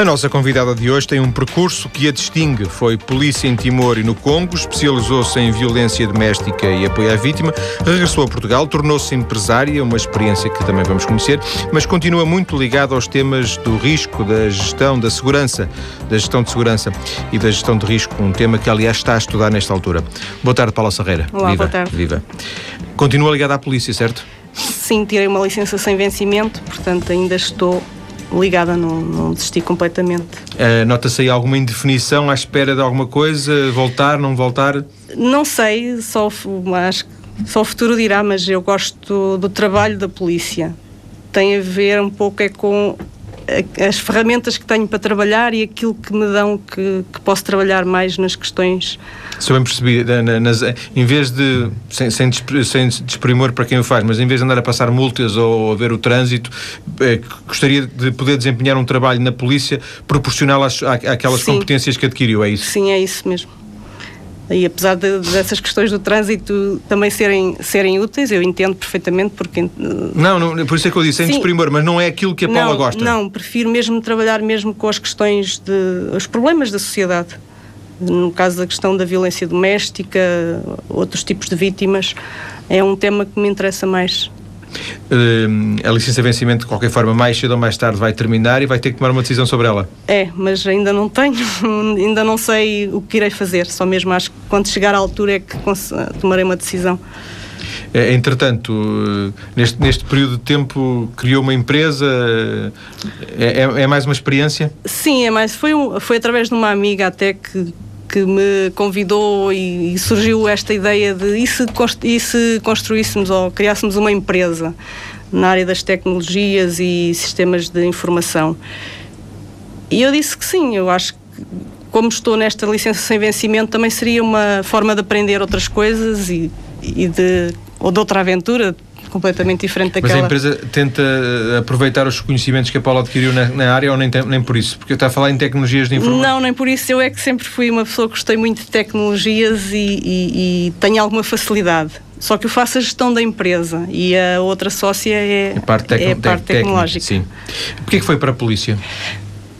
A nossa convidada de hoje tem um percurso que a distingue. Foi polícia em Timor e no Congo, especializou-se em violência doméstica e apoio à vítima, regressou a Portugal, tornou-se empresária, uma experiência que também vamos conhecer, mas continua muito ligada aos temas do risco, da gestão, da segurança, da gestão de segurança e da gestão de risco, um tema que aliás está a estudar nesta altura. Boa tarde, Paula Serreira. Olá, viva, boa tarde. Viva. Continua ligada à polícia, certo? Sim, tirei uma licença sem vencimento, portanto ainda estou ligada, não, não desisti completamente. Uh, Nota-se aí alguma indefinição à espera de alguma coisa? Voltar, não voltar? Não sei, só, acho, só o futuro dirá, mas eu gosto do trabalho da polícia. Tem a ver um pouco é com as ferramentas que tenho para trabalhar e aquilo que me dão que, que posso trabalhar mais nas questões. Se eu bem percebi, nas, em vez de, sem, sem, sem desprimor para quem o faz, mas em vez de andar a passar multas ou a ver o trânsito, eh, gostaria de poder desempenhar um trabalho na polícia proporcional às, àquelas Sim. competências que adquiriu, é isso? Sim, é isso mesmo. E apesar de, dessas questões do trânsito também serem, serem úteis, eu entendo perfeitamente porque... Não, não por isso é que eu disse, sem desprimor, mas não é aquilo que a Paula não, gosta. Não, prefiro mesmo trabalhar mesmo com as questões de... os problemas da sociedade. No caso da questão da violência doméstica, outros tipos de vítimas, é um tema que me interessa mais. Uh, a licença de vencimento, de qualquer forma, mais cedo ou mais tarde vai terminar e vai ter que tomar uma decisão sobre ela. É, mas ainda não tenho, ainda não sei o que irei fazer, só mesmo acho que quando chegar à altura é que tomarei uma decisão. É, entretanto, neste, neste período de tempo, criou uma empresa, é, é, é mais uma experiência? Sim, é mais. Foi, foi através de uma amiga até que que me convidou e, e surgiu esta ideia de e se, e se construíssemos ou criássemos uma empresa na área das tecnologias e sistemas de informação. E eu disse que sim, eu acho que como estou nesta licença sem vencimento, também seria uma forma de aprender outras coisas e, e de, ou de outra aventura, completamente diferente daquela. Mas a empresa tenta eh, aproveitar os conhecimentos que a Paula adquiriu na, na área ou nem, nem por isso? Porque está a falar em tecnologias de informação? Não, nem por isso. Eu é que sempre fui uma pessoa que gostei muito de tecnologias e, e, e tenho alguma facilidade. Só que eu faço a gestão da empresa e a outra sócia é, a parte, é a parte tecnológica. Sim. Porquê que foi para a polícia?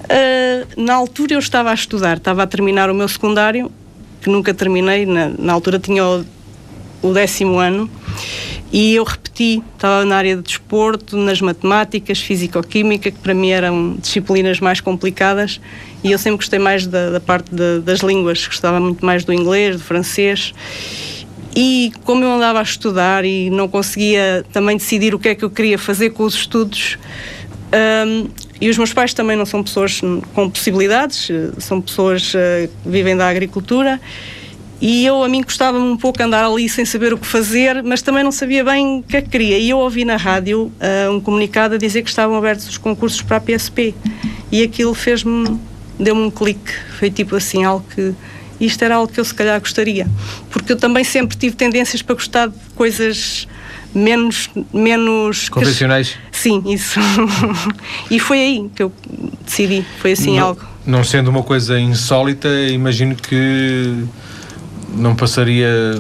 Uh, na altura eu estava a estudar, estava a terminar o meu secundário, que nunca terminei, na, na altura tinha o, o décimo ano, e eu repeti, estava na área de desporto, nas matemáticas, físico-química, que para mim eram disciplinas mais complicadas, e eu sempre gostei mais da, da parte de, das línguas, gostava muito mais do inglês, do francês. E como eu andava a estudar e não conseguia também decidir o que é que eu queria fazer com os estudos, um, e os meus pais também não são pessoas com possibilidades, são pessoas uh, que vivem da agricultura, e eu, a mim, gostava-me um pouco andar ali sem saber o que fazer, mas também não sabia bem o que é que queria. E eu ouvi na rádio uh, um comunicado a dizer que estavam abertos os concursos para a PSP. E aquilo fez-me, deu-me um clique. Foi tipo assim, algo que. Isto era algo que eu se calhar gostaria. Porque eu também sempre tive tendências para gostar de coisas menos. menos Convencionais? Sim, isso. e foi aí que eu decidi. Foi assim não, algo. Não sendo uma coisa insólita, imagino que não passaria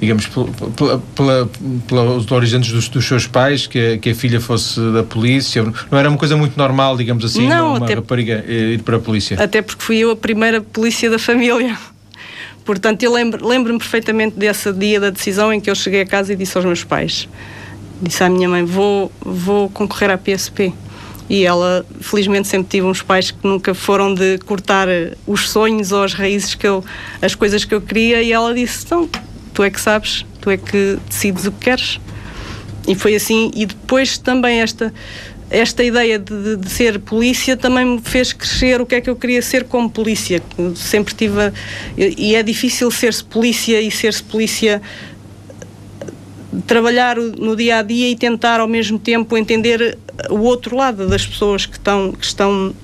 digamos, pela, pela, pelos horizontes dos, dos, seus pais, que a, que a filha fosse da polícia. Não era uma coisa muito normal, digamos assim, não, uma até, rapariga eh, ir para a polícia? Até porque fui eu a primeira polícia da família. Portanto, eu lembro-me lembro perfeitamente desse dia da decisão em que eu cheguei a casa e disse aos meus pais, disse à minha mãe, vou, vou concorrer à PSP e ela felizmente sempre tive uns pais que nunca foram de cortar os sonhos ou as raízes que eu as coisas que eu queria e ela disse então tu é que sabes tu é que decides o que queres e foi assim e depois também esta esta ideia de, de, ser polícia também me fez crescer o que é que eu queria ser como polícia. Sempre tive. e é difícil ser-se polícia e ser-se polícia trabalhar no dia a dia e tentar ao mesmo tempo entender o outro lado das pessoas que estão, que estão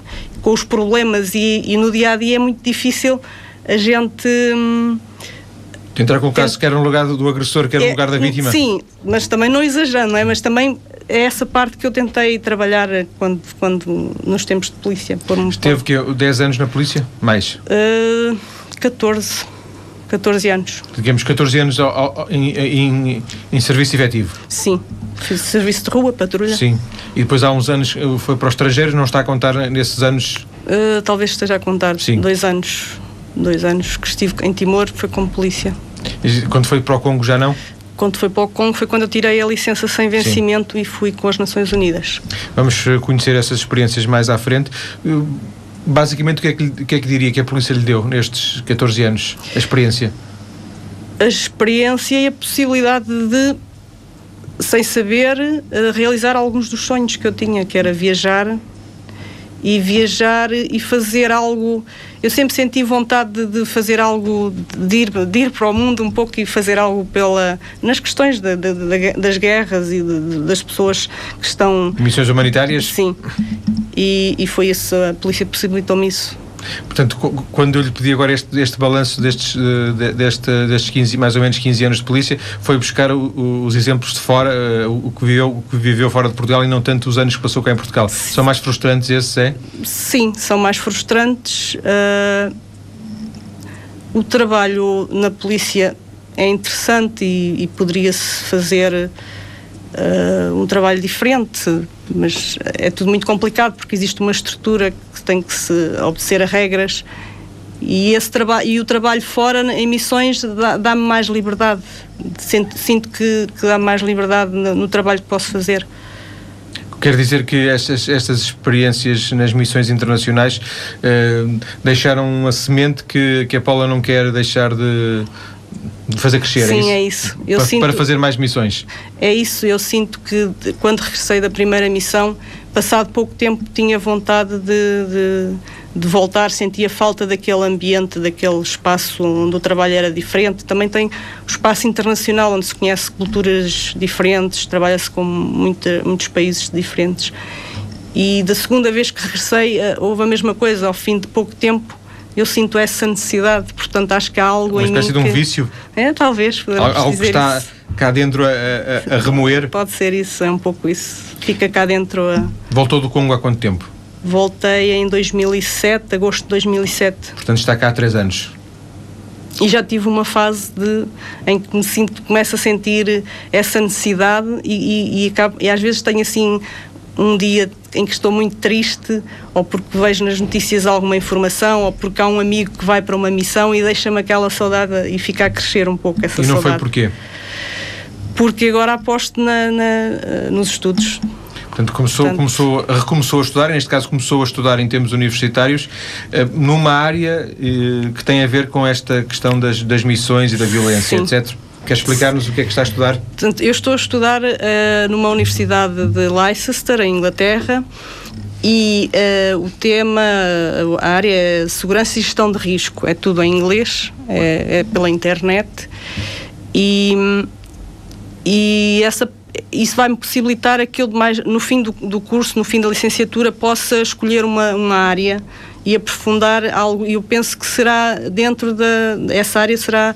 com os problemas e, e no dia a dia é muito difícil a gente. Hum, Tentar colocar-se quer no lugar do agressor, quer no é, lugar da vítima. Sim, mas também não exagerando, não é? Mas também é essa parte que eu tentei trabalhar quando, quando nos tempos de polícia. Esteve que 10 anos na polícia? Mais? Uh, 14. 14 anos. Digamos 14 anos ao, ao, em, em, em, serviço efetivo? Sim, fiz serviço de rua, patrulha. Sim, e depois há uns anos foi para os estrangeiros, não está a contar nesses anos Uh, talvez esteja a contar. Sim. Dois anos. Dois anos que estive em Timor, foi como polícia. E quando foi para o Congo já não? Quando foi para o Congo foi quando eu tirei a licença sem vencimento Sim. e fui com as Nações Unidas. Vamos eh, conhecer essas experiências mais à frente. Basicamente, o que, é que, o que é que diria que a polícia lhe deu nestes 14 anos? A experiência? A experiência e a possibilidade de, sem saber, eh, realizar alguns dos sonhos que eu tinha, que era viajar e viajar e fazer algo. Eu sempre senti vontade de, de fazer algo, de ir, de ir, para o mundo um pouco e fazer algo pela, nas questões de, de, das guerras e das pessoas que estão. Missões humanitárias? Sim. E, e foi isso, a polícia possibilitou-me isso. Portanto, quando eu lhe pedi agora este, este balanço destes, eh, deste, destes 15, mais ou menos 15 anos de polícia, foi buscar o, os exemplos de fora, eh, o que, viveu, o que viveu fora de Portugal e não tanto os anos que passou cá em Portugal. São mais frustrantes esses, é? Sim, são mais frustrantes. Uh, o trabalho na polícia é interessante e, e poderia-se fazer uh, um trabalho diferente, mas é tudo muito complicado porque existe uma estrutura que tem que se obedecer a regras e, esse trabalho, e o trabalho fora em missões dá-me mais liberdade. Sinto, sinto que, que dá-me mais liberdade no, no, trabalho que posso fazer. Quer dizer que estas, estas experiências nas missões internacionais eh, deixaram uma semente que, que a Paula não quer deixar de, de fazer crescer, Sim, é isso? É isso. Para, sinto, para fazer mais missões. É isso, eu sinto que quando regressei da primeira missão, passado pouco tempo tinha vontade de, de, de, voltar, sentia falta daquele ambiente, daquele espaço onde o trabalho era diferente. Também tem o espaço internacional, onde se conhece culturas diferentes, trabalha-se com muita, muitos países diferentes. E da segunda vez que regressei, eh, houve a mesma coisa, ao fim de pouco tempo eu sinto essa necessidade, portanto acho que há algo Uma em mim espécie de um vício? É, talvez. Algo que está isso. cá dentro a, a, a, remoer? Pode ser isso, é um pouco isso. Fica cá dentro a... Voltou do Congo há quanto tempo? Voltei em 2007, agosto de 2007. Portanto está cá há três anos. E já tive uma fase de, em que me sinto, começo a sentir essa necessidade e, e, e, acabo, e às vezes tenho assim um dia em que estou muito triste, ou porque vejo nas notícias alguma informação, ou porque há um amigo que vai para uma missão e deixa-me aquela saudade e fica a crescer um pouco essa saudade. E não saudade. foi porquê? Porque agora aposto na, na, nos estudos. Portanto, começou, Portanto, começou, recomeçou a estudar, neste caso começou a estudar em termos universitários, eh, numa área eh, que tem a ver com esta questão das, das missões e da violência, sim. etc. Quer explicar-nos o que é que está a estudar? Eu estou a estudar uh, numa universidade de Leicester, em Inglaterra, e uh, o tema, a área é segurança e gestão de risco. É tudo em inglês, é, é pela internet. E, e essa, isso vai-me possibilitar que eu, mais, no fim do, do, curso, no fim da licenciatura, possa escolher uma, uma área e aprofundar algo. E eu penso que será dentro da. Essa área será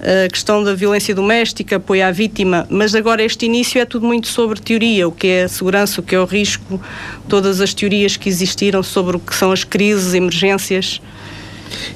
a questão da violência doméstica, apoio à vítima, mas agora este início é tudo muito sobre teoria, o que é a segurança, o que é o risco, todas as teorias que existiram sobre o que são as crises, emergências.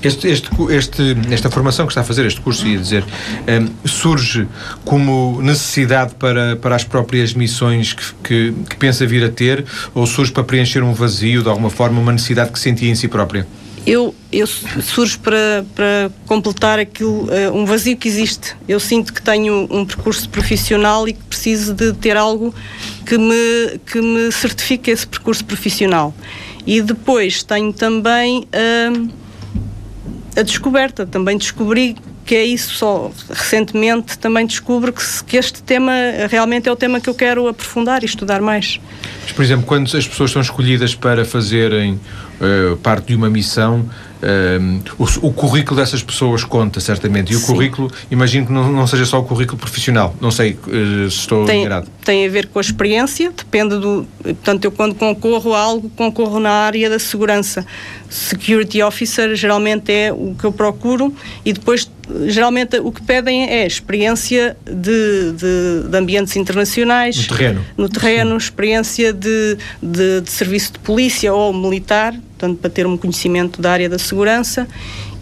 Este, este, este, esta formação que está a fazer, este curso, ia dizer, um, surge como necessidade para, para as próprias missões que, que, que pensa vir a ter ou surge para preencher um vazio, de alguma forma, uma necessidade que sentia em si própria? Eu, eu surjo para, para completar aquilo, uh, um vazio que existe. Eu sinto que tenho um percurso profissional e que preciso de ter algo que me, que me certifique esse percurso profissional. E depois tenho também uh, a descoberta, também descobri que é isso só. Recentemente também descubro que, que este tema realmente é o tema que eu quero aprofundar e estudar mais. Mas, por exemplo, quando as pessoas são escolhidas para fazerem uh, parte de uma missão, o, o, currículo dessas pessoas conta, certamente. E o Sim. currículo, imagino que não, não, seja só o currículo profissional. Não sei uh, se estou tem, enganado. Tem a ver com a experiência, depende do. Portanto, eu quando concorro a algo, concorro na área da segurança. Security Officer geralmente é o que eu procuro e depois geralmente o que pedem é experiência de, de, de ambientes internacionais. No terreno. No terreno, experiência de, de, de serviço de polícia ou militar, portanto, para ter um conhecimento da área da segurança.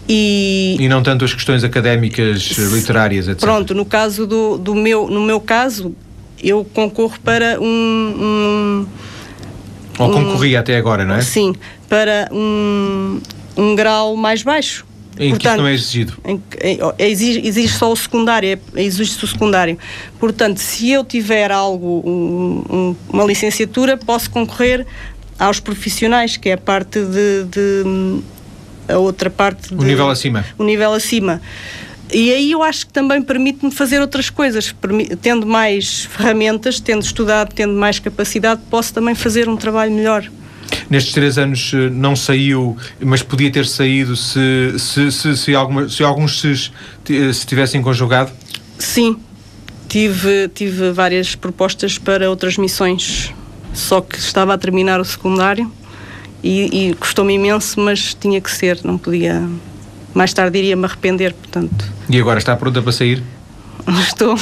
E, e não tanto as questões académicas, literárias, etc. Pronto, no caso do, do meu, no meu caso, eu concorro para um, um Ou concorria um, até agora, não é? Sim, para um, um grau mais baixo. Em Portanto, que isso não é exigido? Em, em, exige, exige só o secundário, é, exige-se o secundário. Portanto, se eu tiver algo, um, um, uma licenciatura, posso concorrer aos profissionais, que é a parte de, de a outra parte. O nível acima. O nível acima. E aí eu acho que também permite-me fazer outras coisas. Tendo mais ferramentas, tendo estudado, tendo mais capacidade, posso também fazer um trabalho melhor. Nestes três anos eh, não saiu, mas podia ter saído se, se, se, se, alguma, se alguns se, se tivessem conjugado? Sim, tive, tive várias propostas para outras missões, só que estava a terminar o secundário e, e custou-me imenso, mas tinha que ser, não podia. Mais tarde iria-me arrepender, portanto. E agora está pronta para sair? Estou.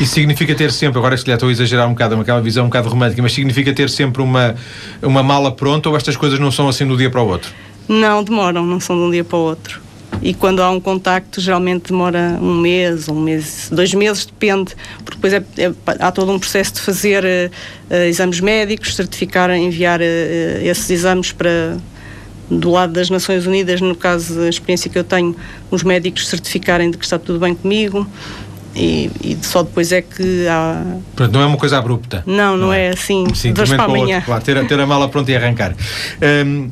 Isso significa ter sempre, agora se calhar estou a exagerar um bocado, aquela visão um bocado romântica, mas significa ter sempre uma, uma mala pronta ou estas coisas não são assim de um dia para o outro? Não, demoram, não são de um dia para o outro. E quando há um contacto, geralmente demora um mês, um mês, dois meses, depende, porque depois é, é, há todo um processo de fazer uh, exames médicos, certificar, enviar uh, esses exames para do lado das Nações Unidas, no caso da experiência que eu tenho, os médicos certificarem de que está tudo bem comigo. E, e, só depois é que há. Pronto, não é uma coisa abrupta. Não, não, não é? é? assim, Sim, de para amanhã. Outro, claro, ter, ter a mala pronta e arrancar. Um,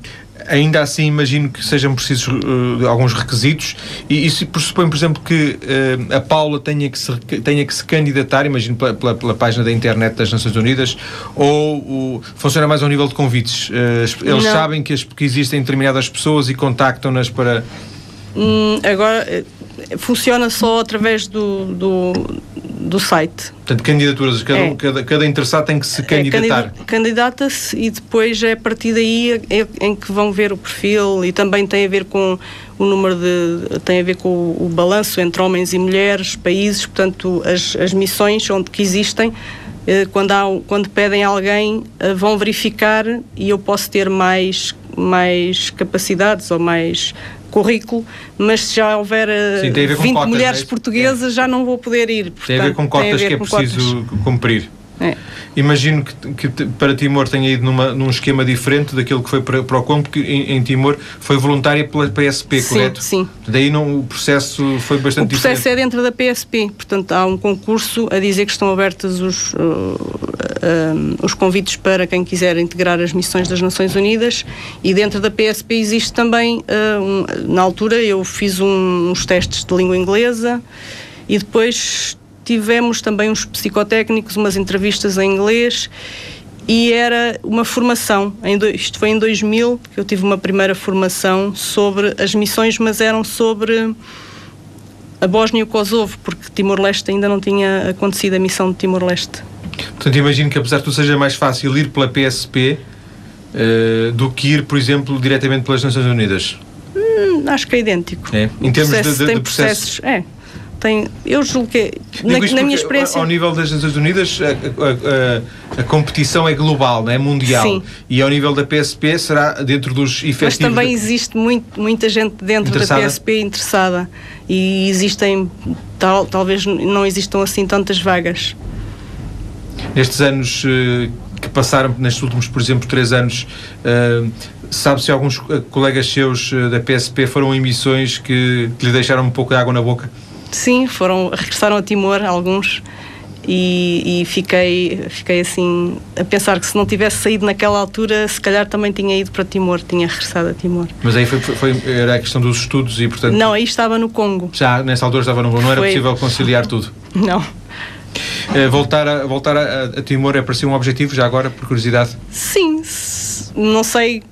ainda assim imagino que sejam precisos uh, alguns requisitos e isso pressupõe, por exemplo, que uh, a Paula tenha que, se, tenha que se candidatar, imagino pela, pela, pela página da internet das Nações Unidas, ou uh, funciona mais ao nível de convites? eles Não. sabem que, as, que existem determinadas pessoas e contactam-nas para... Hum, agora funciona só através do, do, do site. Portanto, candidaturas, cada, é. cada, cada interessado tem que se é, candidatar. É, Candidata-se e depois é a partir daí é, em que vão ver o perfil e também tem a ver com o número de. tem a ver com o, o balanço entre homens e mulheres, países, portanto, as, as missões onde que existem. Eh, quando, há, quando pedem alguém, eh, vão verificar e eu posso ter mais, mais capacidades ou mais currículo, mas se já houver eh, Sim, 20 cotas, mulheres é portuguesas, é. já não vou poder ir. Portanto, tem a ver com cotas ver que é preciso cotas. cumprir. É. Imagino que, que, para Timor tenha ido numa, num esquema diferente daquilo que foi para, para o COM, porque em, em, Timor foi voluntária pela PSP, sim, correto? Sim. Daí não, o processo foi bastante diferente. O processo diferente. é dentro da PSP, portanto há um concurso a dizer que estão abertos os, uh, uh, os convites para quem quiser integrar as missões das Nações Unidas e dentro da PSP existe também, uh, um, na altura eu fiz um, uns testes de língua inglesa e depois tivemos também uns psicotécnicos, umas entrevistas em inglês e era uma formação. Isto foi em 2000 que eu tive uma primeira formação sobre as missões, mas eram sobre a Bósnia e o Kosovo, porque Timor-Leste ainda não tinha acontecido a missão de Timor-Leste. Portanto, imagino que apesar de tudo seja mais fácil ir pela PSP uh, eh, do que ir, por exemplo, diretamente pelas Nações Unidas. Hum, acho que é idêntico. É. Em termos processo, de, de, de processos, é tem, eu julgo que na, na minha experiência ao nível das Nações Unidas a, a, a, a competição é global, não é mundial Sim. e ao nível da PSP será dentro dos efetivos. Mas também existe muito, muita gente dentro da PSP interessada e existem tal, talvez não existam assim tantas vagas. Nestes anos uh, que passaram, nestes últimos, por exemplo, três anos, uh, sabe se alguns eh, colegas seus da PSP foram em missões que, que lhe deixaram um pouco de água na boca? Sim, foram, regressaram a Timor alguns e, e, fiquei, fiquei assim a pensar que se não tivesse saído naquela altura, se calhar também tinha ido para Timor, tinha regressado a Timor. Mas aí foi, foi era a questão dos estudos e portanto. Não, aí estava no Congo. Já nessa altura estava no Congo, não era possível conciliar tudo. Não. Eh, voltar a, voltar a, a Timor é para si um objetivo, já agora, por curiosidade? Sim, não sei,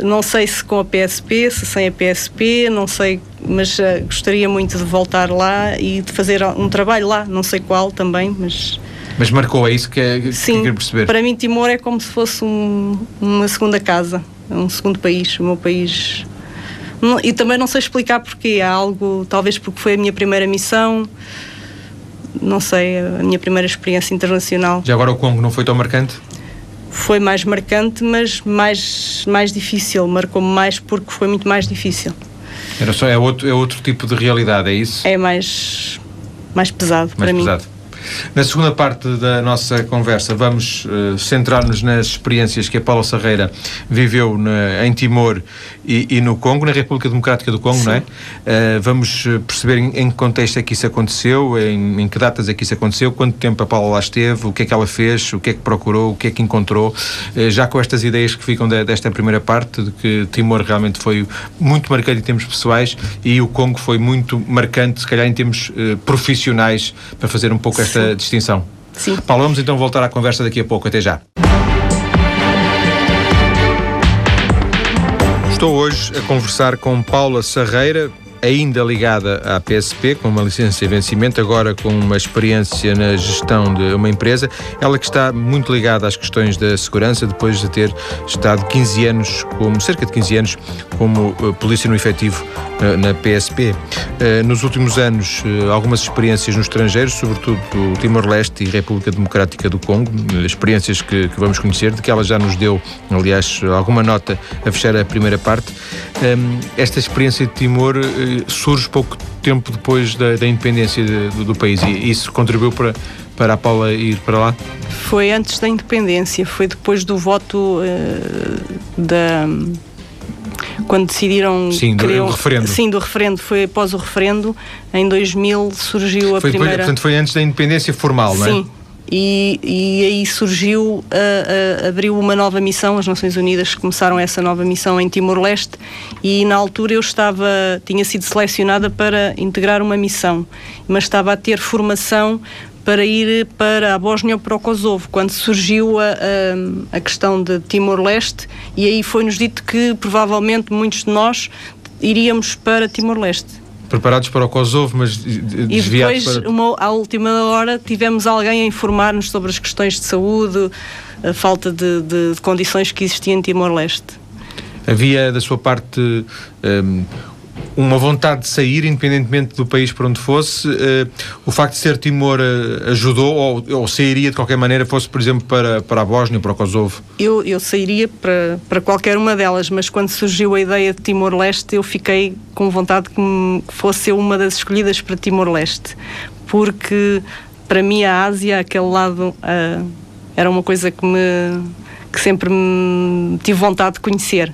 não sei se com a PSP, se sem a PSP, não sei, mas uh, gostaria muito de voltar lá e de fazer um trabalho lá, não sei qual também, mas. Mas marcou, é isso que, é, que Sim, quer perceber? para mim Timor é como se fosse um, uma segunda casa, um segundo país, o meu país. e também não sei explicar porquê, há algo, talvez porque foi a minha primeira missão, não sei, a minha primeira experiência internacional. Já agora o Congo não foi tão marcante? foi mais marcante, mas mais, mais difícil. Marcou-me mais porque foi muito mais difícil. Era só, é, outro, é outro tipo de realidade, é isso? É mais, mais pesado mais para pesado. mim. Na segunda parte da nossa conversa, vamos uh, centrar-nos nas experiências que a Paula Sarreira viveu na, em Timor e, e, no Congo, na República Democrática do Congo, Sim. não é? Uh, vamos perceber em, em, que contexto é que isso aconteceu, em, em, que datas é que isso aconteceu, quanto tempo a Paula lá esteve, o que é que ela fez, o que é que procurou, o que é que encontrou, uh, já com estas ideias que ficam de, desta primeira parte, de que Timor realmente foi muito marcante em termos pessoais e o Congo foi muito marcante, se calhar em termos profissionais, para fazer um pouco esta Sim. distinção. Sim. Paulo, vamos então voltar à conversa daqui a pouco. Até já. Estou hoje a conversar com Paula Sarreira, ainda ligada à PSP, com uma licença de vencimento, agora com uma experiência na gestão de uma empresa. Ela que está muito ligada às questões da segurança, depois de ter estado 15 anos, como cerca de 15 anos, como uh, polícia no efetivo uh, na PSP. Uh, nos últimos anos, algumas experiências no estrangeiro, sobretudo do Timor-Leste e República Democrática do Congo, experiências que, que, vamos conhecer, de que ela já nos deu, aliás, alguma nota a fechar a primeira parte. Um, esta experiência de Timor surge pouco tempo depois da, da independência de, do, do, país. E isso contribuiu para, para a Paula ir para lá? Foi antes da independência, foi depois do voto uh, da quando decidiram sim do, do, referendo. Sim do referendo foi após o referendo em 2000 surgiu a foi, primeira portanto foi antes da independência formal não é? Sim e, e aí surgiu, abriu uma nova missão, as Nações Unidas começaram essa nova missão em Timor-Leste e na altura eu estava, tinha sido selecionada para integrar uma missão, mas estava a ter formação para ir para a Bósnia ou para o Kosovo, quando surgiu a, a, a questão de Timor-Leste, e aí foi-nos dito que provavelmente muitos de nós iríamos para Timor-Leste preparados para o Kosovo, mas desviados E depois, para... uma, à última hora, tivemos alguém a informar-nos sobre as questões de saúde, a falta de, de, de condições que existiam em Timor-Leste. Havia, da sua parte, um, uma vontade de sair, independentemente do país por onde fosse. Uh, o facto de ser Timor uh, ajudou ou, ou, sairia de qualquer maneira, fosse, por exemplo, para, para a Bósnia, para o Kosovo? Eu, eu sairia para, para qualquer uma delas, mas quando surgiu a ideia de Timor-Leste, eu fiquei com vontade que, fosse uma das escolhidas para Timor-Leste, porque para mim a Ásia, aquele lado, uh, era uma coisa que, me, que sempre me tive vontade de conhecer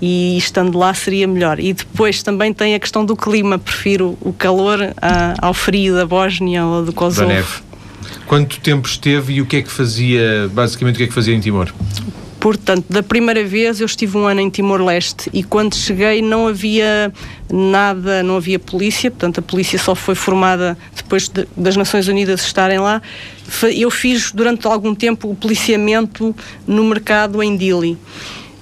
e estando lá seria melhor. E depois também tem a questão do clima, prefiro o calor a, ao frio da Bósnia ou do Kosovo. Da neve. Quanto tempo esteve e o que é que fazia, basicamente o que é que fazia em Timor? Portanto, da primeira vez eu estive um ano em Timor-Leste e quando cheguei não havia nada, não havia polícia, portanto a polícia só foi formada depois de, das Nações Unidas estarem lá. Eu fiz durante algum tempo o policiamento no mercado em Dili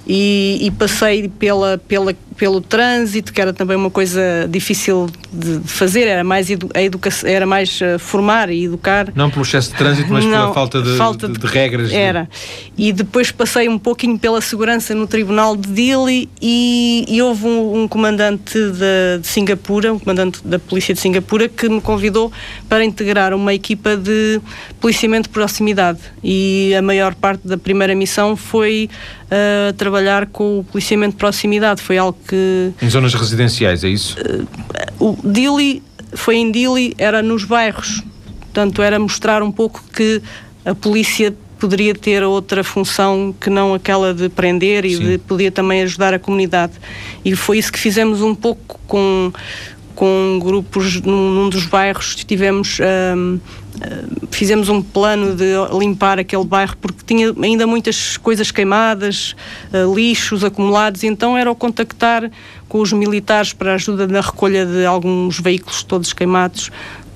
e, e passei pela, pela pelo trânsito, que era também uma coisa difícil de fazer, era mais, edu a educação, era mais uh, formar e educar. Não pelo excesso de trânsito, mas Não, pela falta de, falta de, de, de regras. Era. E depois passei um pouquinho pela segurança no Tribunal de Dili e, e houve um, um comandante de, de, Singapura, um comandante da Polícia de Singapura, que me convidou para integrar uma equipa de policiamento de proximidade. E a maior parte da primeira missão foi trabalhar com o policiamento de proximidade. Foi algo que. Em zonas residenciais, é isso? Uh, o Dili, foi em Dili, era nos bairros. Portanto, era mostrar um pouco que a polícia poderia ter outra função que não aquela de prender e Sim. de podia também ajudar a comunidade. E foi isso que fizemos um pouco com, com grupos num, num dos bairros. Tivemos. Um, fizemos um plano de limpar aquele bairro porque tinha ainda muitas coisas queimadas, uh, lixos acumulados, então era o contactar com os militares para ajuda na recolha de alguns veículos todos queimados.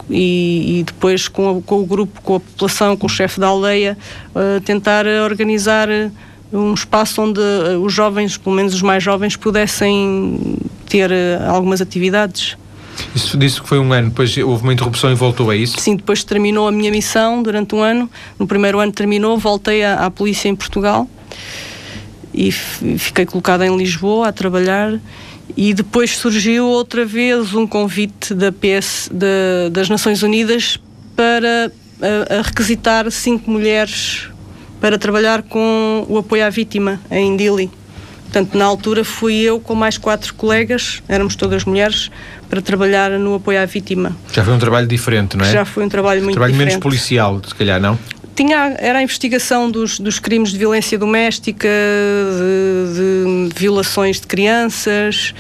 E, e depois com, com, o grupo, com a população, com o chefe da aldeia, uh, tentar organizar um espaço onde os jovens, pelo menos os mais jovens, pudessem ter algumas atividades. Isso disse que foi um ano, depois houve uma interrupção e voltou, é isso? Sim, depois terminou a minha missão durante um ano. No primeiro ano terminou, voltei à, à polícia em Portugal e fiquei colocada em Lisboa a trabalhar. E depois surgiu outra vez um convite da PS, de, das Nações Unidas para a, a requisitar cinco mulheres para trabalhar com o apoio à vítima em Dili Portanto, na altura fui eu com mais quatro colegas, éramos todas mulheres, para trabalhar no apoio à vítima. Já foi um trabalho diferente, não é? Já foi um trabalho muito trabalho diferente. menos policial, se calhar, não? Tinha, era a investigação dos, dos crimes de violência doméstica, de, de violações de crianças,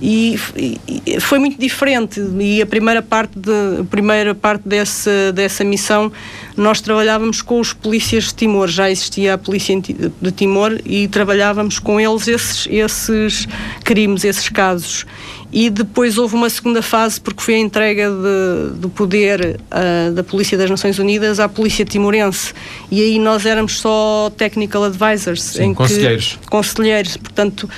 e, e, foi muito diferente e a primeira parte de, primeira parte dessa dessa missão nós trabalhávamos com os polícias de Timor já existia a polícia de Timor e trabalhávamos com eles esses esses crimes esses casos e depois houve uma segunda fase porque foi a entrega de, do poder uh, da Polícia das Nações Unidas à Polícia Timorense. E aí nós éramos só technical advisors Sim, em conselheiros que, conselheiros. portanto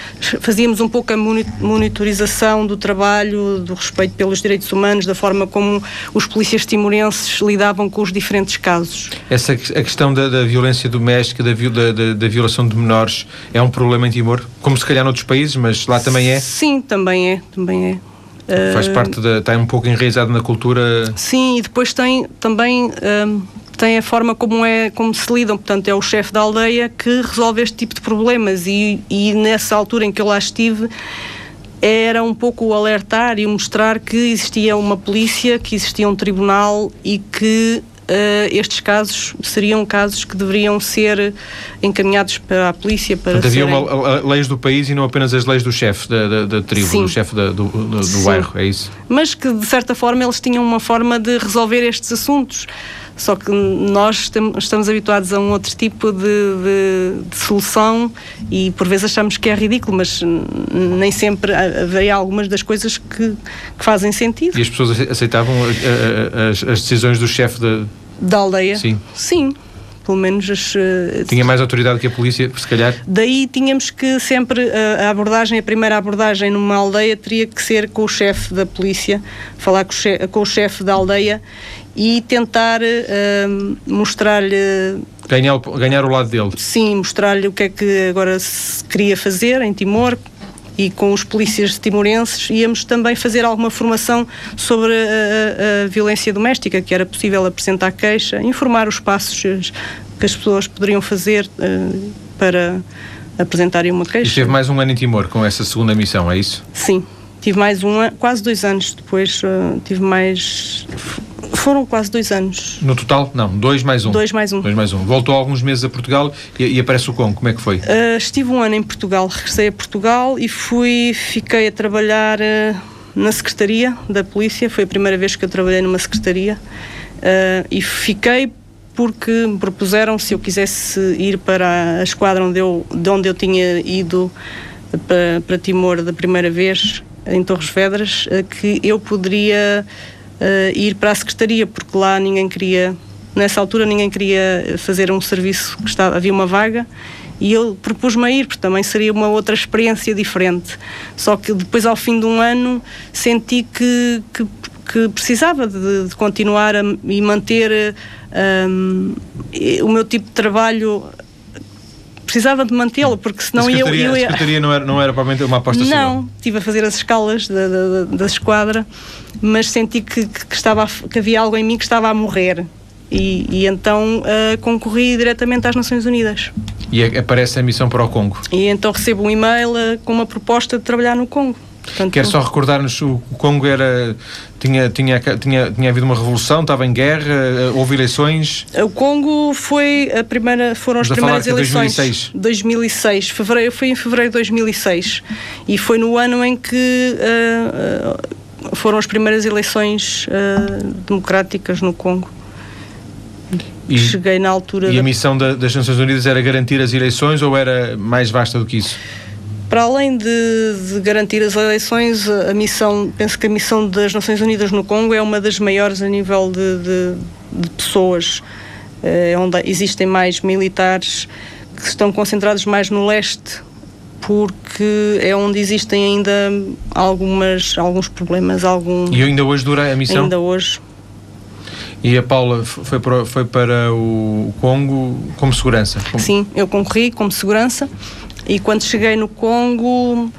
fazíamos um pouco a monitorização do trabalho do respeito pelos direitos humanos da forma como os polícias timorenses lidavam com os diferentes casos. Essa a questão da, da violência doméstica da, da, da, violação de menores é um problema em Timor? Como se calhar noutros países mas lá também é? Sim também é também é. Faz parte da. está um pouco enraizado na cultura. Sim, e depois tem também. Um, tem a forma como, é, como se lidam, portanto, é o chefe da aldeia que resolve este tipo de problemas. E, e nessa altura em que eu lá estive, era um pouco o alertar e mostrar que existia uma polícia, que existia um tribunal e que estes casos seriam casos que deveriam ser encaminhados para a polícia para Portanto, serem... havia uma, leis do país e não apenas as leis do chefe da, da, da, tribo, Sim. do chefe do, do, do bairro, é isso? Mas que, de certa forma, eles tinham uma forma de resolver estes assuntos. Só que nós estamos habituados a um outro tipo de, de, de, solução e por vezes achamos que é ridículo, mas nem sempre haveria algumas das coisas que, que fazem sentido. E as pessoas aceitavam as, as decisões do chefe da, da aldeia? Sim. Sim pelo menos as, uh, Tinha mais autoridade que a polícia, se calhar? Daí tínhamos que sempre, uh, a abordagem, a primeira abordagem numa aldeia teria que ser com o chefe da polícia, falar com o chefe, com o chefe da aldeia e tentar uh, mostrar-lhe. Ganhar, ganhar o lado dele. Sim, mostrar-lhe o que é que agora se queria fazer em Timor, e com os polícias timorenses íamos também fazer alguma formação sobre a, a, a, violência doméstica, que era possível apresentar queixa, informar os passos que as pessoas poderiam fazer uh, para apresentarem uma queixa. E teve mais um ano em Timor com essa segunda missão, é isso? Sim, tive mais um ano, quase dois anos depois, uh, tive mais foram quase dois anos. No total? Não, dois mais um. Dois mais um. Dois mais um. Voltou alguns meses a Portugal e, e aparece o Congo. Como é que foi? Uh, estive um ano em Portugal, regressei a Portugal e fui, fiquei a trabalhar uh, na Secretaria da Polícia. Foi a primeira vez que eu trabalhei numa Secretaria. Uh, e fiquei porque me propuseram se eu quisesse ir para a esquadra onde eu, de onde eu tinha ido para, para Timor da primeira vez, em Torres Vedras, que eu poderia uh, ir para a secretaria, porque lá ninguém queria, nessa altura ninguém queria fazer um serviço que estava, havia uma vaga e eu propus-me a ir, porque também seria uma outra experiência diferente. Só que depois, ao fim de um ano, senti que, que, que precisava de, de, continuar a, e manter um, o meu tipo de trabalho precisava de mantê-lo, porque senão a eu, eu ia... A secretaria não era, não era provavelmente uma aposta Não, sua. estive a fazer as escalas da, da, da esquadra, mas senti que, que, estava, que havia algo em mim que estava a morrer. E, e então uh, concorri diretamente às Nações Unidas. E aparece a missão para o Congo? E então recebo um e-mail uh, com uma proposta de trabalhar no Congo. Portanto, Quer só recordar-nos, o Congo era, tinha, tinha, tinha, tinha havido uma revolução, estava em guerra, eh, houve eleições? O Congo foi a primeira, foram as primeiras eleições. 2006. 2006. Fevereiro, foi em fevereiro de 2006. E foi no ano em que uh, foram as primeiras eleições uh, democráticas no Congo. E, Cheguei na altura. E da... a missão da, das Nações Unidas era garantir as eleições ou era mais vasta do que isso? Para além de, de, garantir as eleições, a missão, penso que a missão das Nações Unidas no Congo é uma das maiores a nível de, de, de pessoas, é onde existem mais militares que estão concentrados mais no leste, porque é onde existem ainda algumas, alguns problemas. Algum, e ainda hoje dura a missão? Ainda hoje. E a Paula foi para, foi para o Congo como segurança? Como... Sim, eu concorri como segurança e quando cheguei no Congo,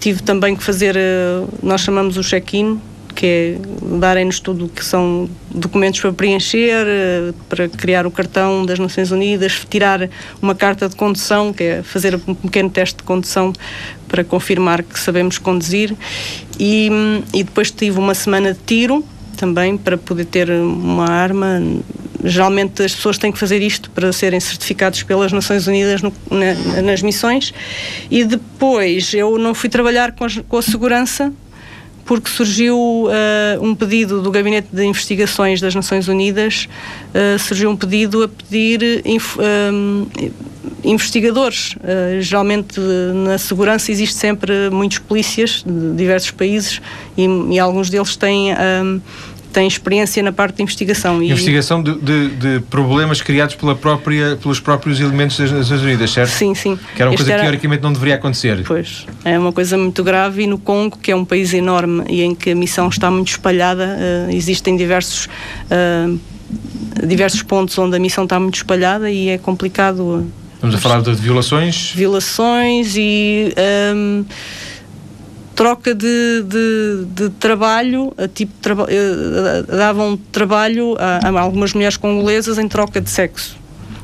tive também que fazer, eh, nós chamamos o check-in, que é darem-nos tudo o que são documentos para preencher, uh, para criar o cartão das Nações Unidas, tirar uma carta de condução, que é fazer um pequeno teste de condução para confirmar que sabemos conduzir. E, e depois tive uma semana de tiro também para poder ter uma arma. Geralmente as pessoas têm que fazer isto para serem certificados pelas Nações Unidas no, na, nas missões. E depois eu não fui trabalhar com a, com a segurança porque surgiu uh, um pedido do Gabinete de Investigações das Nações Unidas, uh, surgiu um pedido a pedir uh, investigadores. geralmente na segurança existe sempre muitos polícias de diversos países e, e alguns deles têm tem experiência na parte de investigação. Investigação de, de, de, problemas criados pela própria, pelos próprios elementos das Nações Unidas, certo? Sim, sim. Que era uma este coisa que teoricamente não deveria acontecer. Pois, é uma coisa muito grave e no Congo, que é um país enorme e em que a missão está muito espalhada, uh, existem diversos, uh, diversos pontos onde a missão está muito espalhada e é complicado. Estamos a falar de violações? Violações e. Um, troca de, de, de trabalho, tipo traba, eh, davam trabalho a, a, algumas mulheres congolesas em troca de sexo.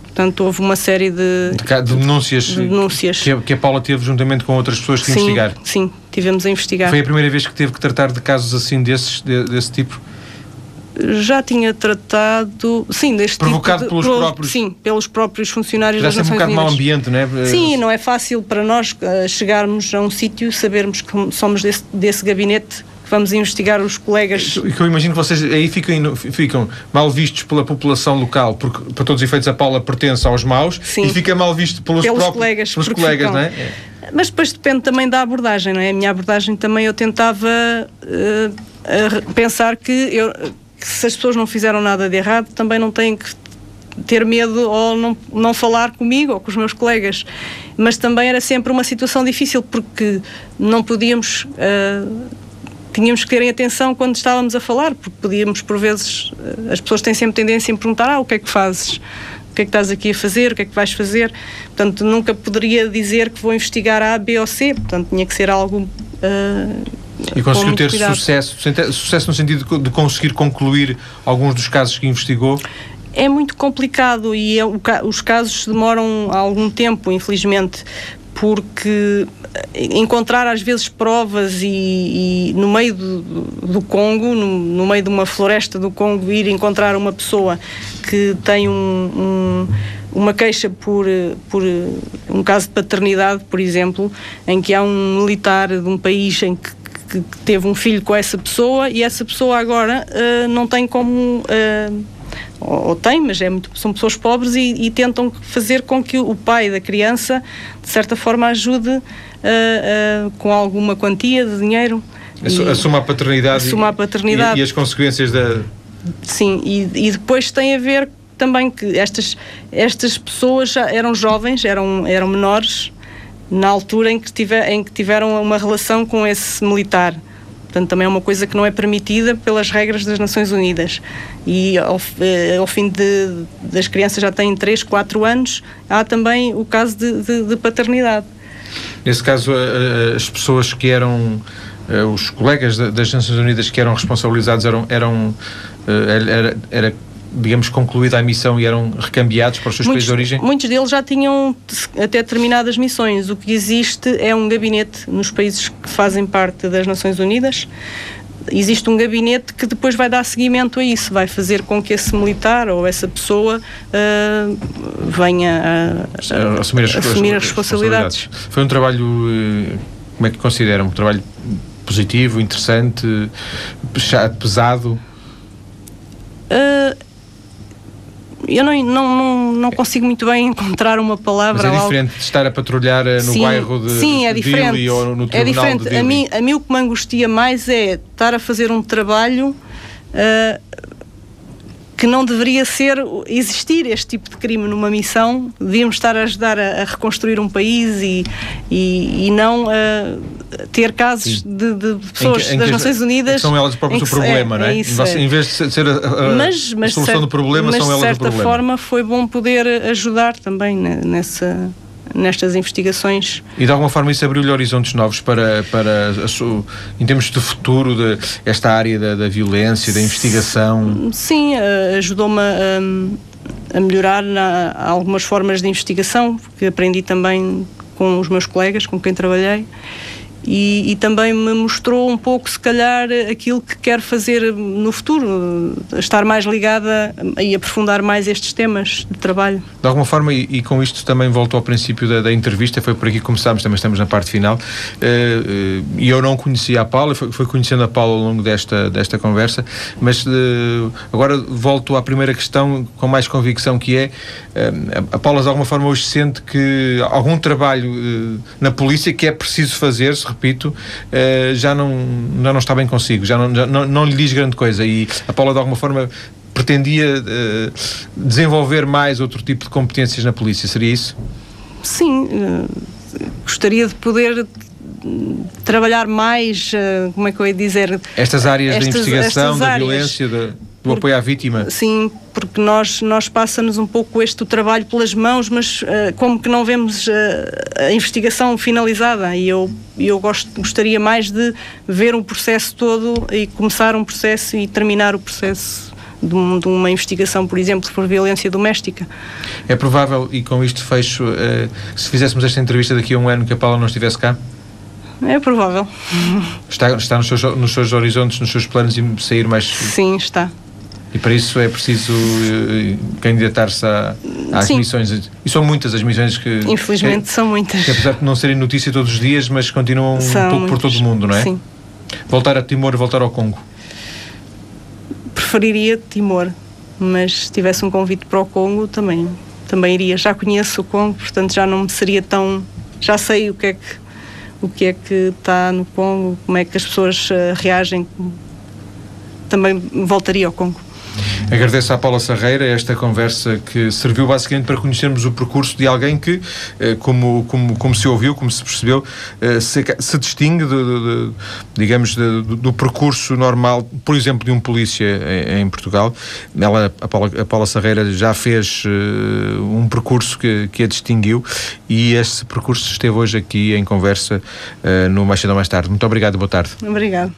Portanto, houve uma série de, de, de denúncias, de denúncias. Que, a, que, a, Paula teve juntamente com outras pessoas que sim, investigar. Sim, tivemos a investigar. Foi a primeira vez que teve que tratar de casos assim desses, de, desse tipo? Já tinha tratado, sim, deste Provocado tipo de, pelos próprios... Sim, pelos próprios funcionários das Nações um bocado mau ambiente, não é? Sim, não é fácil para nós uh, chegarmos a um sítio, sabermos que somos desse, desse gabinete vamos investigar os colegas. E que eu imagino que vocês aí ficam, ficam mal vistos pela população local, porque para todos os efeitos a Paula pertence aos maus Sim. e fica mal visto pelos, pelos próprios, colegas, pelos colegas ficam. não é? Mas depois depende também da abordagem, não é? A minha abordagem também eu tentava uh, pensar que eu que se as pessoas não fizeram nada de errado, também não têm que ter medo ou não, não falar comigo ou com os meus colegas. Mas também era sempre uma situação difícil porque não podíamos. Uh, tínhamos que terem atenção quando estávamos a falar, porque podíamos, por vezes, uh, as pessoas têm sempre tendência em perguntar: ah, o que é que fazes? O que é que estás aqui a fazer? O que é que vais fazer? Portanto, nunca poderia dizer que vou investigar A, B ou C, portanto, tinha que ser algo. Uh, e conseguiu ter sucesso, sucesso no sentido de conseguir concluir alguns dos casos que investigou? É muito complicado e é, os casos demoram algum tempo, infelizmente, porque encontrar às vezes provas e, e no meio do, do Congo, no, no, meio de uma floresta do Congo, ir encontrar uma pessoa que tem um, um, uma queixa por, por um caso de paternidade, por exemplo, em que há um militar de um país em que que, teve um filho com essa pessoa e essa pessoa agora uh, não tem como. Uh, ou, ou, tem, mas é muito, são pessoas pobres e, e, tentam fazer com que o pai da criança, de certa forma, ajude uh, com alguma quantia de dinheiro. Assuma a paternidade, assuma a paternidade. E, e, as consequências da. Sim, e, e depois tem a ver também que estas, estas pessoas já eram jovens, eram, eram menores, na altura em que, em que tiveram uma relação com esse militar. Portanto, também é uma coisa que não é permitida pelas regras das Nações Unidas. E ao, eh, ao fim de, das crianças já têm 3, 4 anos, há também o caso de, de, de paternidade. Nesse caso, as pessoas que eram eh, os colegas das Nações Unidas que eram responsabilizados eram, eram eh, era, era digamos, concluída a missão e eram recambiados para os seus muitos, países de origem? Muitos deles já tinham até determinadas missões. O que existe é um gabinete nos países que fazem parte das Nações Unidas. Existe um gabinete que depois vai dar seguimento a isso, vai fazer com que esse militar ou essa pessoa uh, venha a, a, assumir, as, assumir as, responsabilidades. responsabilidades. Foi um trabalho, eh, como é que consideram? Um trabalho positivo, interessante, pesado? Uh, eu não, não, não, não, consigo muito bem encontrar uma palavra. Mas é diferente algo... de estar a patrulhar eh, no sim, bairro de sim, é diferente. Dili ou no é diferente. A mim, a mim o que me angustia mais é estar a fazer um trabalho uh, que não deveria ser existir este tipo de crime numa missão. Devíamos estar a ajudar a, a reconstruir um país e, e, e não uh, ter casos de, de, pessoas que, das Nações Unidas. São elas próprias o problema, é, não é? é isso, é. Em vez de ser a, a, mas, mas a solução do problema, são elas o problema. Mas de certa forma foi bom poder ajudar também nessa nestas investigações. E de alguma forma isso abriu-lhe horizontes novos para, para em termos de futuro, de esta área da, da violência, da investigação? Sim, ajudou-me a, a melhorar na, algumas formas de investigação, que aprendi também com os meus colegas com quem trabalhei e, e, também me mostrou um pouco, se calhar, aquilo que quero fazer no futuro, estar mais ligada e aprofundar mais estes temas de trabalho. De alguma forma, e, e com isto também volto ao princípio da, da, entrevista, foi por aqui que começámos, também estamos na parte final, eh, eh, e eu não conhecia a Paula, fui, fui conhecendo a Paula ao longo desta, desta conversa, mas uh, agora volto à primeira questão com mais convicção, que é, a Paula de alguma forma hoje sente que algum trabalho na polícia que é preciso fazer, se repito, uh, já, não, já não está bem consigo, já não, já não, não lhe diz grande coisa. E a Paula, de alguma forma, pretendia uh, desenvolver mais outro tipo de competências na polícia, seria isso? Sim, uh, gostaria de poder trabalhar mais, como é que eu ia dizer? Estas áreas estas, de investigação, da áreas. violência, da do apoio à vítima? Sim, porque nós, nós passa-nos um pouco este trabalho pelas mãos, mas uh, como que não vemos uh, a investigação finalizada e eu, eu gosto, gostaria mais de ver um processo todo e começar um processo e terminar o processo de, um, de, uma investigação, por exemplo, por violência doméstica. É provável, e com isto fecho, uh, se fizéssemos esta entrevista daqui a um ano que a Paula não estivesse cá? É provável. Está, está nos, seus, nos seus horizontes, nos seus planos e sair mais. Sim, está. E para isso é preciso uh, candidatar-se às Sim. missões. E são muitas as missões que. Infelizmente são muitas. Que, apesar de não serem notícia todos os dias, mas continuam são um pouco por todo o mundo, não é? Sim. Voltar a Timor, voltar ao Congo. Preferiria Timor, mas se tivesse um convite para o Congo também, também iria. Já conheço o Congo, portanto já não me seria tão. Já sei o que é que o que é que está no Congo, como é que as pessoas uh, reagem. Também voltaria ao Congo. Agradeço à Paula Sarreira esta conversa que serviu basicamente para conhecermos o percurso de alguém que, eh, como, como, como se ouviu, como se percebeu, eh, se, se distingue, de, de, de, digamos, do percurso normal, por exemplo, de um polícia em, em Portugal. Ela, a Paula, a Paula Sarreira já fez uh, um percurso que, que a distinguiu e esse percurso esteve hoje aqui em conversa uh, no Mais Cedo Mais Tarde. Muito obrigado e boa tarde. Obrigado.